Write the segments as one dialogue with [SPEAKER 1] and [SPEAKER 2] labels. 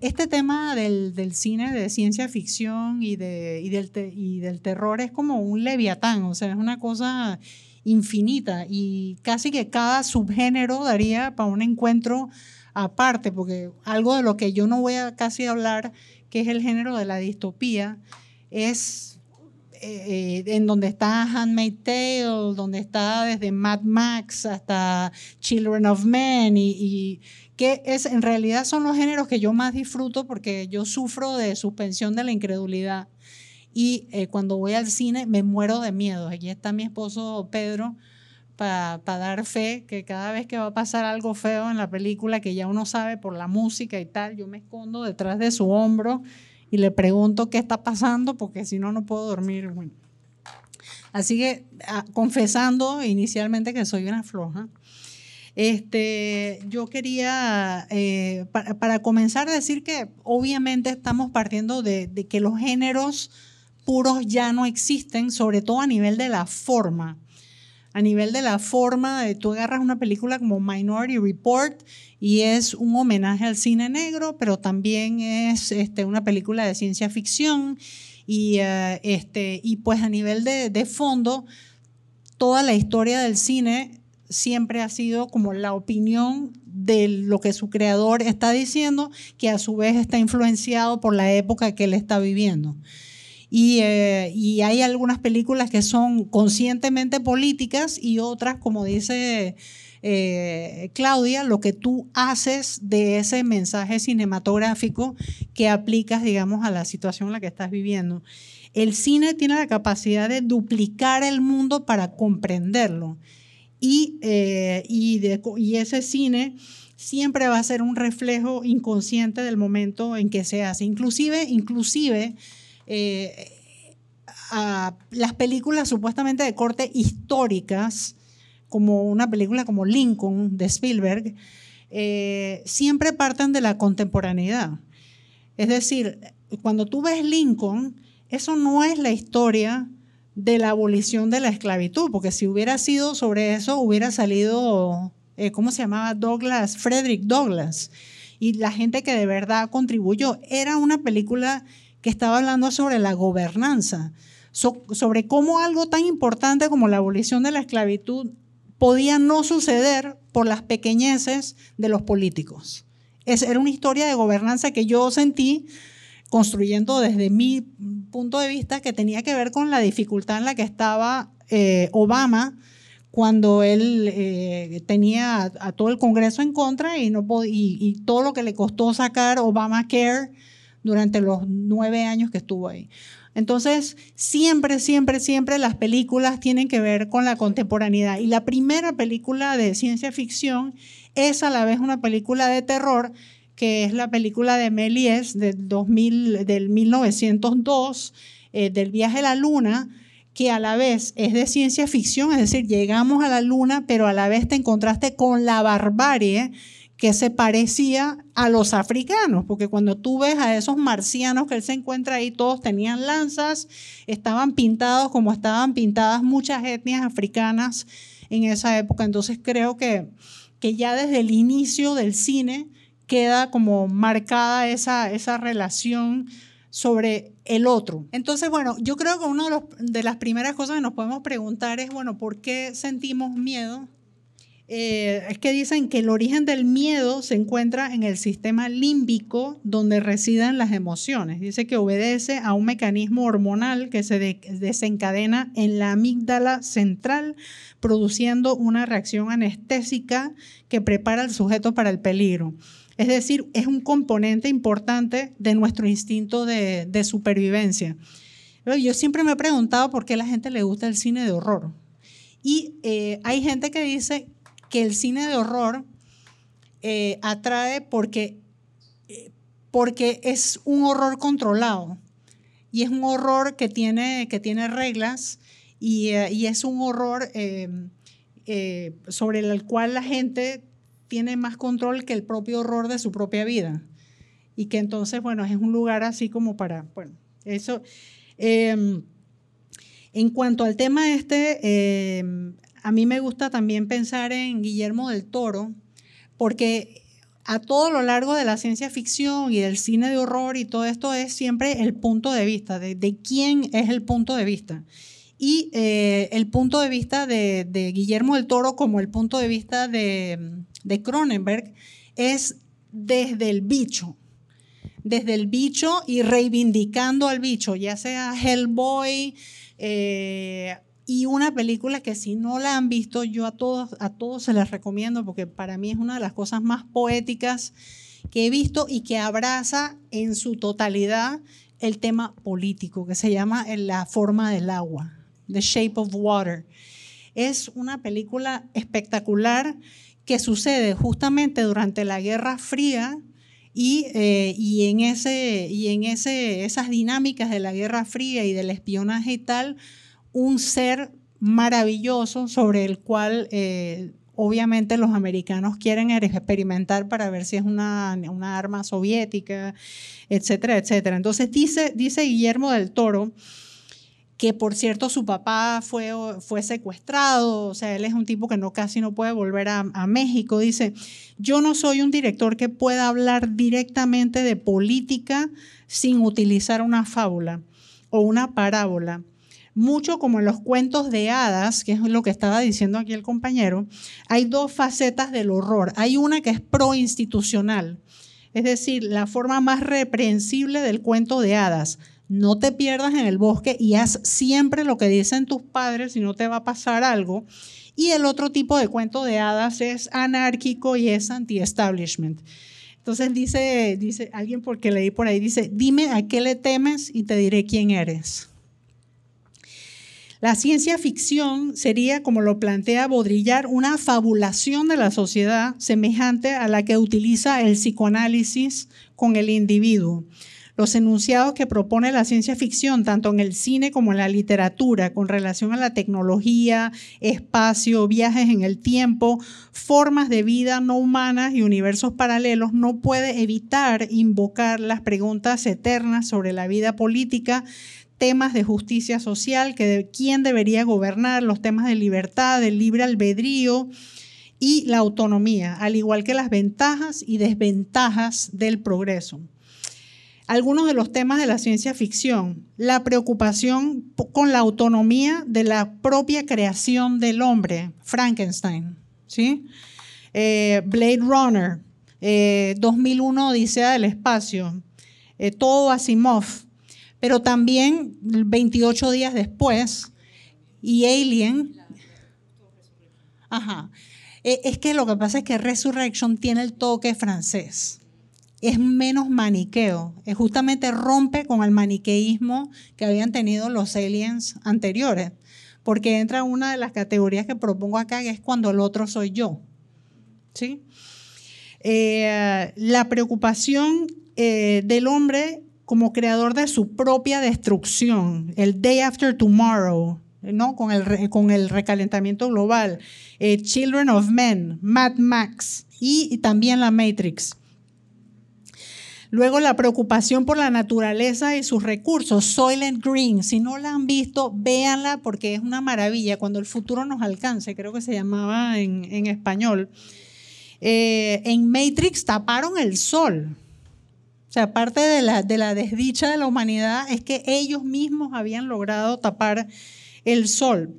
[SPEAKER 1] este tema del, cine de ciencia ficción y, de, del y del terror es como un leviatán, o sea, es una cosa infinita y casi que cada subgénero daría para un encuentro aparte, porque algo de lo que yo no voy a casi hablar, que es el género de la distopía, es eh, en donde está Handmaid's Tale, donde está desde Mad Max hasta Children of Men y, que es en realidad son los géneros que yo más disfruto porque yo sufro de suspensión de la incredulidad y eh, cuando voy al cine me muero de miedo. Aquí está mi esposo Pedro para dar fe que cada vez que va a pasar algo feo en la película que ya uno sabe por la música y tal, yo me escondo detrás de su hombro y le pregunto qué está pasando porque si no, no puedo dormir. Así que ah, confesando inicialmente que soy una floja, este, yo quería, eh, para, comenzar, decir que obviamente estamos partiendo de, que los géneros puros ya no existen, sobre todo a nivel de la forma. A nivel de la forma, de, tú agarras una película como Minority Report y es un homenaje al cine negro, pero también es este, una película de ciencia ficción y, eh, este, y pues a nivel de, de fondo, toda la historia del cine siempre ha sido como la opinión de lo que su creador está diciendo, que a su vez está influenciado por la época que él está viviendo. Y, eh, y, hay algunas películas que son conscientemente políticas y otras, como dice eh, Claudia, lo que tú haces de ese mensaje cinematográfico que aplicas, digamos, a la situación en la que estás viviendo. El cine tiene la capacidad de duplicar el mundo para comprenderlo. Y, eh, y, ese cine siempre va a ser un reflejo inconsciente del momento en que se hace. Inclusive, inclusive eh, las películas supuestamente de corte históricas como una película como Lincoln de Spielberg, eh, siempre parten de la contemporaneidad. Es decir, cuando tú ves Lincoln, eso no es la historia de la abolición de la esclavitud, porque si hubiera sido sobre eso, hubiera salido, eh, ¿cómo se llamaba? Douglas, Frederick Douglass, y la gente que de verdad contribuyó. Era una película que estaba hablando sobre la gobernanza, sobre cómo algo tan importante como la abolición de la esclavitud podía no suceder por las pequeñeces de los políticos. Es, era una historia de gobernanza que yo sentí construyendo desde mi punto de vista que tenía que ver con la dificultad en la que estaba eh, Obama cuando él eh, tenía a, todo el Congreso en contra y, no y, y todo lo que le costó sacar Obamacare durante los nueve años que estuvo ahí. Entonces, siempre, siempre, siempre las películas tienen que ver con la contemporaneidad. Y la primera película de ciencia ficción es a la vez una película de terror, que es la película de Méliès del, 2000, del 1902, eh, del viaje a la luna, que a la vez es de ciencia ficción, es decir, llegamos a la luna, pero a la vez te encontraste con la barbarie que se parecía a los africanos, porque cuando tú ves a esos marcianos que él se encuentra ahí, todos tenían lanzas, estaban pintados como estaban pintadas muchas etnias africanas en esa época. Entonces creo que, que ya desde el inicio del cine queda como marcada esa, esa relación sobre el otro. Entonces, bueno, yo creo que una de, de las primeras cosas que nos podemos preguntar es, bueno, ¿por qué sentimos miedo? Eh, es que dicen que el origen del miedo se encuentra en el sistema límbico donde residen las emociones. Dice que obedece a un mecanismo hormonal que se desencadena en la amígdala central, produciendo una reacción anestésica que prepara al sujeto para el peligro. Es decir, es un componente importante de nuestro instinto de, supervivencia. Yo siempre me he preguntado por qué a la gente le gusta el cine de horror. Y eh, hay gente que dice que el cine de horror eh, atrae porque, eh, porque es un horror controlado y es un horror que tiene, que tiene reglas y, eh, es un horror sobre el cual la gente tiene más control que el propio horror de su propia vida. Y que entonces, bueno, es un lugar así como para, bueno, eso. Em, en cuanto al tema este, em, a mí me gusta también pensar en Guillermo del Toro, porque a todo lo largo de la ciencia ficción y del cine de horror y todo esto es siempre el punto de vista, de, quién es el punto de vista. Y eh, el punto de vista de, Guillermo del Toro como el punto de vista de, Cronenberg es desde el bicho, desde el bicho y reivindicando al bicho, ya sea Hellboy, eh, y una película que si no la han visto, yo a todos, a todos se las recomiendo porque para mí es una de las cosas más poéticas que he visto y que abraza en su totalidad el tema político, que se llama La forma del agua, The Shape of Water. Es una película espectacular que sucede justamente durante la Guerra Fría y, eh, y, en, ese, y en ese, esas dinámicas de la Guerra Fría y del espionaje y tal, un ser maravilloso sobre el cual eh, obviamente los americanos quieren experimentar para ver si es una, arma soviética, etcétera, etcétera. Entonces dice, dice Guillermo del Toro, que por cierto su papá fue, fue secuestrado, o sea, él es un tipo que no, casi no puede volver a, México, dice, yo no soy un director que pueda hablar directamente de política sin utilizar una fábula o una parábola mucho como en los cuentos de hadas, que es lo que estaba diciendo aquí el compañero, hay dos facetas del horror. Hay una que es proinstitucional, es decir, la forma más reprensible del cuento de hadas. No te pierdas en el bosque y haz siempre lo que dicen tus padres si no te va a pasar algo. Y el otro tipo de cuento de hadas es anárquico y es anti-establishment. Entonces dice, dice alguien porque leí por ahí, dice, dime a qué le temes y te diré quién eres. La ciencia ficción sería, como lo plantea Baudrillard, una fabulación de la sociedad semejante a la que utiliza el psicoanálisis con el individuo. Los enunciados que propone la ciencia ficción, tanto en el cine como en la literatura, con relación a la tecnología, espacio, viajes en el tiempo, formas de vida no humanas y universos paralelos, no puede evitar invocar las preguntas eternas sobre la vida política, temas de justicia social, que de quién debería gobernar, los temas de libertad, del libre albedrío y la autonomía, al igual que las ventajas y desventajas del progreso. Algunos de los temas de la ciencia ficción, la preocupación con la autonomía de la propia creación del hombre, Frankenstein, ¿sí? Eh, Blade Runner, 2001 eh, Odisea del Espacio, eh, todo Asimov, pero también 28 días después, y Alien. Ajá. E, es que lo que pasa es que Resurrection tiene el toque francés. Es menos maniqueo. Es justamente rompe con el maniqueísmo que habían tenido los aliens anteriores. Porque entra una de las categorías que propongo acá, que es cuando el otro soy yo. ¿Sí? Eh, la preocupación eh, del hombre como creador de su propia destrucción, el Day After Tomorrow, ¿no? con, el, con el recalentamiento global, eh, Children of Men, Mad Max y, también la Matrix. Luego la preocupación por la naturaleza y sus recursos, Soylent Green. Si no la han visto, véanla porque es una maravilla. Cuando el futuro nos alcance, creo que se llamaba en, español. Eh, en Matrix taparon el sol. O sea, parte de la, de la desdicha de la humanidad es que ellos mismos habían logrado tapar el sol.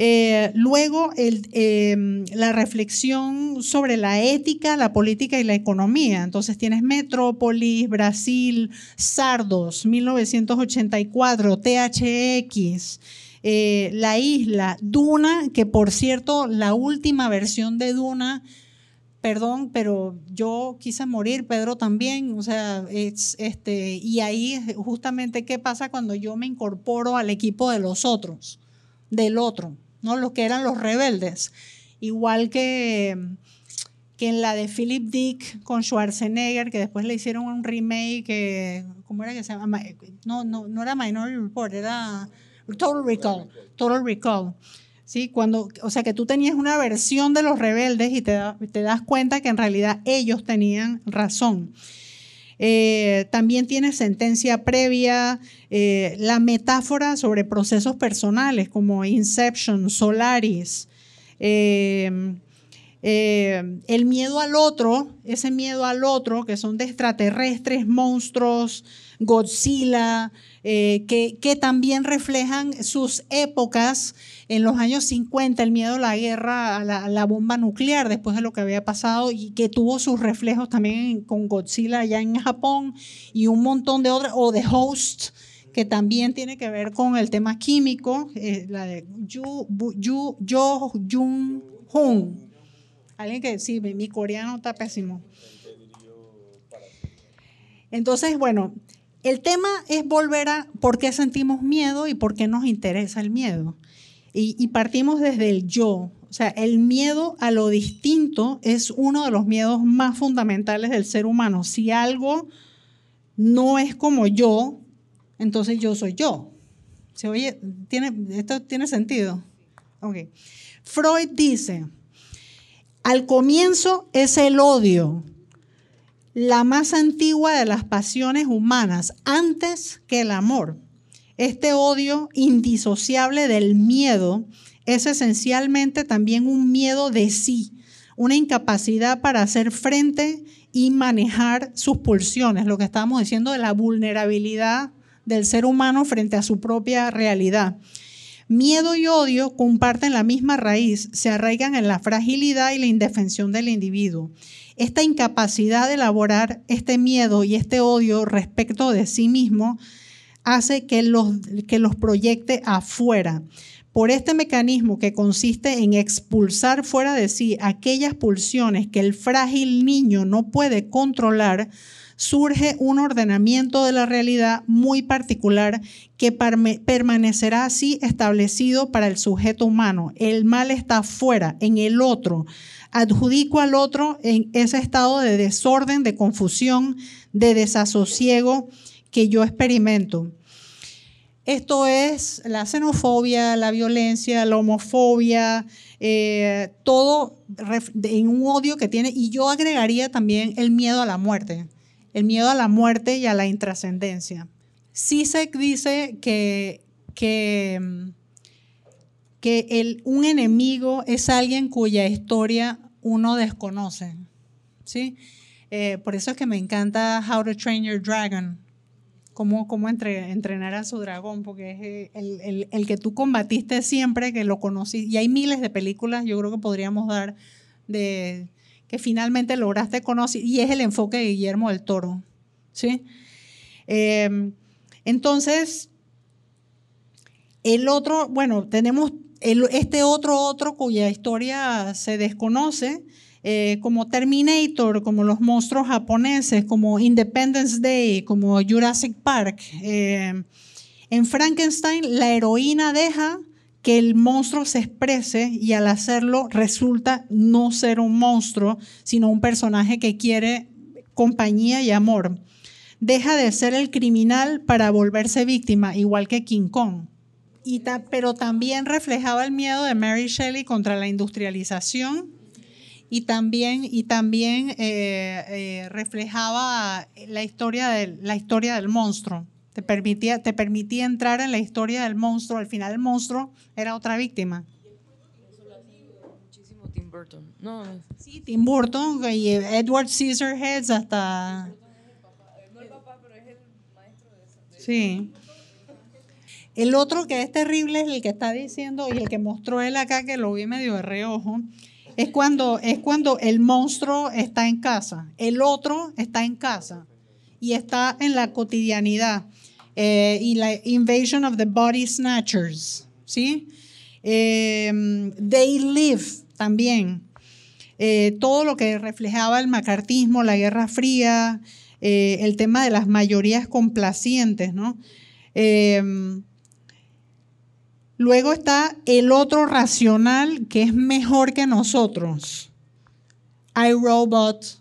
[SPEAKER 1] Eh, luego, em, la reflexión sobre la ética, la política y la economía. Entonces tienes Metrópolis, Brasil, Sardos, 1984, THX, eh, La Isla, Duna, que por cierto, la última versión de Duna perdón, pero yo quise morir, Pedro también, o sea, es, este, y ahí justamente qué pasa cuando yo me incorporo al equipo de los otros, del otro, ¿no? Los que eran los rebeldes, igual que, que en la de Philip Dick con Schwarzenegger, que después le hicieron un remake, ¿cómo era que se llama? No, no, no era Minority Report, era Total Recall, Total Recall. ¿sí? Cuando, o sea, que tú tenías una versión de los rebeldes y te, te das cuenta que en realidad ellos tenían razón. Eh, también tiene sentencia previa, eh, la metáfora sobre procesos personales como Inception, Solaris, eh, Eh, el miedo al otro, ese miedo al otro, que son de extraterrestres, monstruos, Godzilla, eh, que, también reflejan sus épocas en los años 50, el miedo a la guerra, a la, bomba nuclear, después de lo que había pasado, y que tuvo sus reflejos también con Godzilla allá en Japón y un montón de otras, o The Host, que también tiene que ver con el tema químico, eh, la de Yu, Jo Jung Hoon. Alguien que sí, mi coreano está pésimo. Entonces, bueno, el tema es volver a por qué sentimos miedo y por qué nos interesa el miedo. Y, partimos desde el yo. O sea, el miedo a lo distinto es uno de los miedos más fundamentales del ser humano. Si algo no es como yo, entonces yo soy yo. ¿Se oye? ¿Tiene, ¿Esto tiene sentido? Ok. Freud dice, al comienzo es el odio, la más antigua de las pasiones humanas, antes que el amor. Este odio indisociable del miedo es esencialmente también un miedo de sí, una incapacidad para hacer frente y manejar sus pulsiones, lo que estamos diciendo de la vulnerabilidad del ser humano frente a su propia realidad. Miedo y odio comparten la misma raíz, se arraigan en la fragilidad y la indefensión del individuo. Esta incapacidad de elaborar este miedo y este odio respecto de sí mismo hace que los, que los proyecte afuera. Por este mecanismo que consiste en expulsar fuera de sí aquellas pulsiones que el frágil niño no puede controlar, surge un ordenamiento de la realidad muy particular que permanecerá así establecido para el sujeto humano. El mal está fuera, en el otro. Adjudico al otro en ese estado de desorden, de confusión, de desasosiego que yo experimento. Esto es la xenofobia, la violencia, la homofobia, eh, todo en un odio que tiene. Y yo agregaría también el miedo a la muerte el miedo a la muerte y a la intrascendencia. Sisek dice que, que, que un enemigo es alguien cuya historia uno desconoce. ¿sí? Eh, por eso es que me encanta How to Train Your Dragon, cómo, cómo entrenar a su dragón, porque es eh, el, el, el, que tú combatiste siempre, que lo conocí. Y hay miles de películas, yo creo que podríamos dar de que finalmente lograste conocer, y es el enfoque de Guillermo del Toro. ¿sí? Em, entonces, el otro, bueno, tenemos este otro otro cuya historia se desconoce, eh, como Terminator, como los monstruos japoneses, como Independence Day, como Jurassic Park. Em, en Frankenstein, la heroína deja que el monstruo se exprese y al hacerlo resulta no ser un monstruo, sino un personaje que quiere compañía y amor. Deja de ser el criminal para volverse víctima, igual que King Kong. Y pero también reflejaba el miedo de Mary Shelley contra la industrialización y también, y también eh, eh, reflejaba la historia, de, la historia del monstruo te permitía, te permitía entrar en la historia del monstruo. Al final el monstruo era otra víctima.
[SPEAKER 2] Muchísimo Tim Burton. No.
[SPEAKER 1] Sí, Tim Burton y Edward Scissorhands hasta... No el papá, pero es el maestro de Sí. El otro que es terrible es el que está diciendo y el que mostró él acá, que lo vi medio de reojo, es cuando, es cuando el monstruo está en casa. El otro está en casa y está en la cotidianidad. Eh, y la Invasion of the Body Snatchers, ¿sí? Eh, They Live también. Eh, todo lo que reflejaba el macartismo, la Guerra Fría, el tema de las mayorías complacientes, ¿no? luego está el otro racional que es mejor que nosotros. iRobot,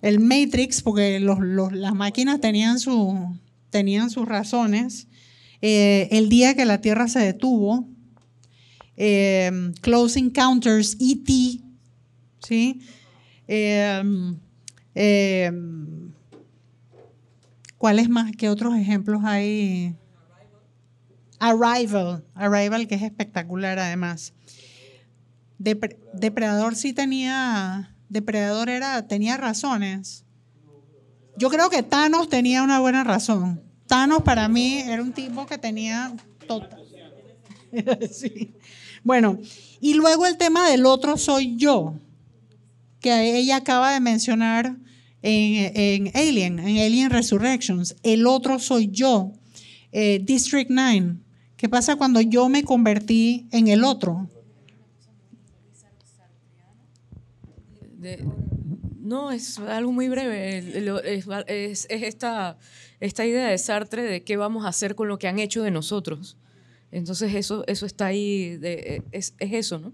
[SPEAKER 1] el Matrix, porque las máquinas tenían su, tenían sus razones. Eh, el día que la Tierra se detuvo, eh, Close Encounters, E.T., ¿sí? Eh, ¿Cuáles más? ¿Qué otros ejemplos hay? Arrival, Arrival, que es espectacular además. Depredador sí tenía, Depredador era, tenía razones. Yo creo que Thanos tenía una buena razón. Thanos para mí era un tipo que tenía total. Bueno, y luego el tema del otro soy yo, que ella acaba de mencionar en, Alien, en Alien Resurrections. El otro soy yo. Eh, District 9. ¿Qué pasa cuando yo me convertí en el otro?
[SPEAKER 2] No, es algo muy breve. Es, esta, esta idea de Sartre de qué vamos a hacer con lo que han hecho de nosotros. Entonces eso, eso está ahí, es, eso, ¿no?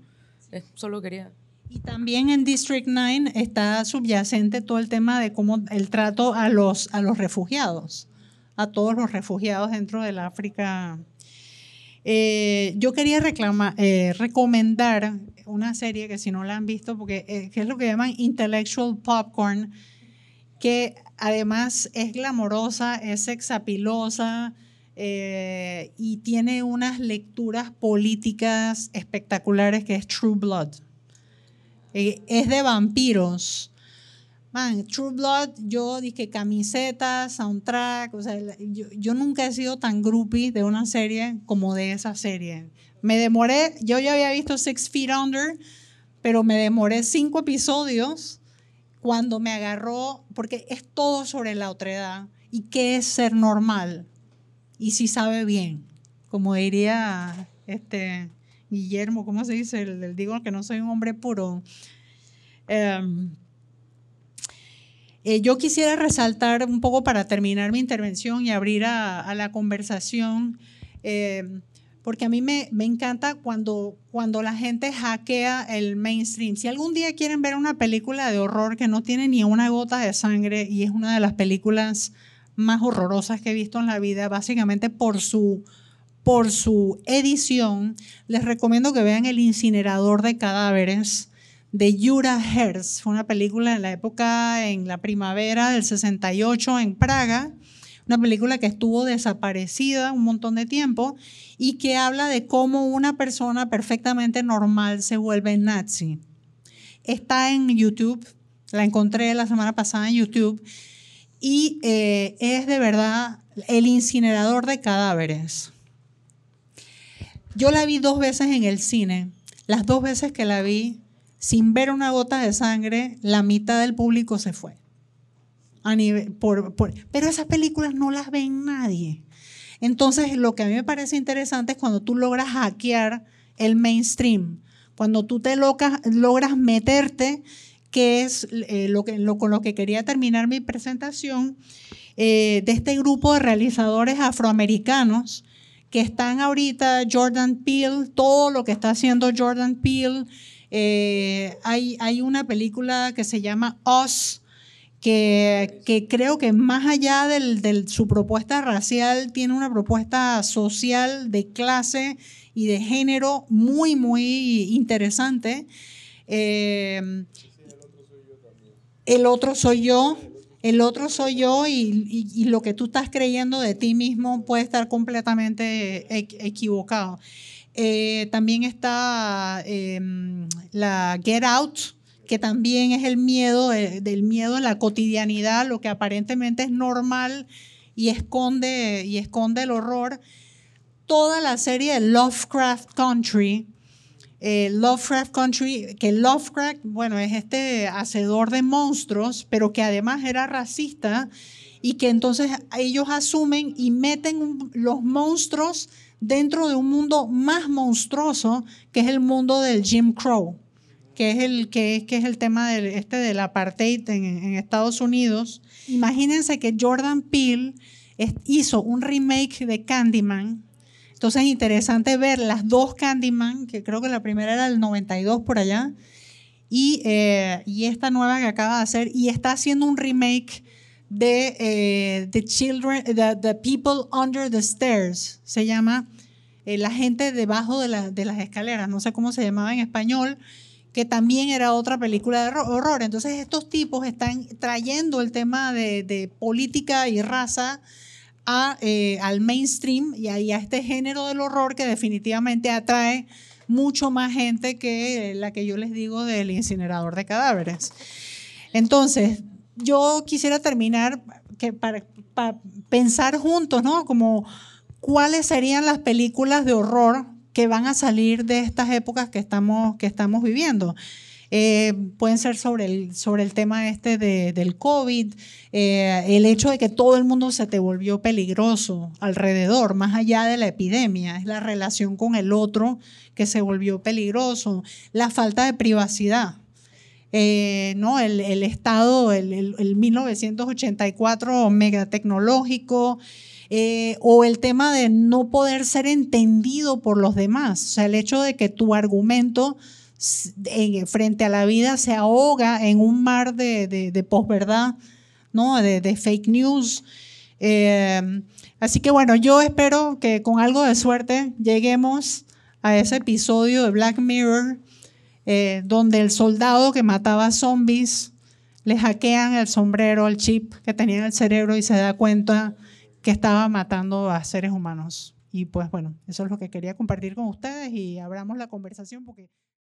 [SPEAKER 2] solo quería...
[SPEAKER 1] Y también en District 9 está subyacente todo el tema de cómo el trato a los, a los refugiados, a todos los refugiados dentro del África. Eh, yo quería reclamar, eh, recomendar una serie que si no la han visto, porque eh, es lo que llaman intellectual popcorn, que además es glamorosa, es sexapilosa, eh, y tiene unas lecturas políticas espectaculares que es True Blood. Eh, es de vampiros. Man, True Blood, yo dije camisetas, soundtrack, o sea, yo, yo, nunca he sido tan groupie de una serie como de esa serie. Me demoré, yo ya había visto Six Feet Under, pero me demoré cinco episodios cuando me agarró, porque es todo sobre la otredad y qué es ser normal y si sabe bien, como diría este Guillermo, ¿cómo se dice? El, digo que no soy un hombre puro. Em, eh, yo quisiera resaltar un poco para terminar mi intervención y abrir a, la conversación, em, porque a mí me, me, encanta cuando, cuando la gente hackea el mainstream. Si algún día quieren ver una película de horror que no tiene ni una gota de sangre y es una de las películas más horrorosas que he visto en la vida, básicamente por su, por su edición. Les recomiendo que vean El incinerador de cadáveres de Yura Herz. Fue una película en la época, en la primavera del 68 en Praga. Una película que estuvo desaparecida un montón de tiempo y que habla de cómo una persona perfectamente normal se vuelve nazi. Está en YouTube, la encontré la semana pasada en YouTube y eh, es de verdad el incinerador de cadáveres. Yo la vi dos veces en el cine. Las dos veces que la vi, sin ver una gota de sangre, la mitad del público se fue. Pero esas películas no las ve nadie. Entonces, lo que a mí me parece interesante es cuando tú logras hackear el mainstream, cuando tú te logras meterte que es eh, lo que, con lo que quería terminar mi presentación, eh, de este grupo de realizadores afroamericanos que están ahorita, Jordan Peele, todo lo que está haciendo Jordan Peele. Eh, hay, hay una película que se llama Us, que, creo que más allá de su propuesta racial, tiene una propuesta social de clase y de género muy, muy interesante. El otro soy yo, el otro soy yo y, lo que tú estás creyendo de ti mismo puede estar completamente equivocado. Eh, también está em, la Get Out, que también es el miedo, del miedo a la cotidianidad, lo que aparentemente es normal y esconde, y esconde el horror. Toda la serie de Lovecraft Country, eh, Lovecraft Country, que Lovecraft, bueno, es este hacedor de monstruos, pero que además era racista y que entonces ellos asumen y meten los monstruos dentro de un mundo más monstruoso, que es el mundo del Jim Crow, que es el, que, que es el tema del, este del apartheid en, en Estados Unidos. Imagínense que Jordan Peele hizo un remake de Candyman, entonces es interesante ver las dos Candyman, que creo que la primera era el 92 por allá, y, eh, y esta nueva que acaba de hacer, y está haciendo un remake de eh, The Children, the, People Under the Stairs, se llama eh, La gente debajo de, de las escaleras, no sé cómo se llamaba en español, que también era otra película de horror. Entonces estos tipos están trayendo el tema de, política y raza eh, al mainstream y a, a, este género del horror que definitivamente atrae mucho más gente que la que yo les digo del incinerador de cadáveres. Entonces, yo quisiera terminar que para, pensar juntos, ¿no? Como cuáles serían las películas de horror que van a salir de estas épocas que estamos, que estamos viviendo. Eh, pueden ser sobre el, sobre el tema este de, del COVID, eh, el hecho de que todo el mundo se te volvió peligroso alrededor, más allá de la epidemia, es la relación con el otro que se volvió peligroso, la falta de privacidad. Eh, ¿no? el, Estado, el, el, el 1984 megatecnológico, eh, o el tema de no poder ser entendido por los demás, o sea, el hecho de que tu argumento frente a la vida se ahoga en un mar de, de, posverdad, ¿no? de, fake news. Eh, así que bueno, yo espero que con algo de suerte lleguemos a ese episodio de Black Mirror, eh, donde el soldado que mataba zombies le hackean el sombrero, el chip que tenía en el cerebro y se da cuenta que estaba matando a seres humanos. Y pues bueno, eso es lo que quería compartir con ustedes y abramos la conversación porque...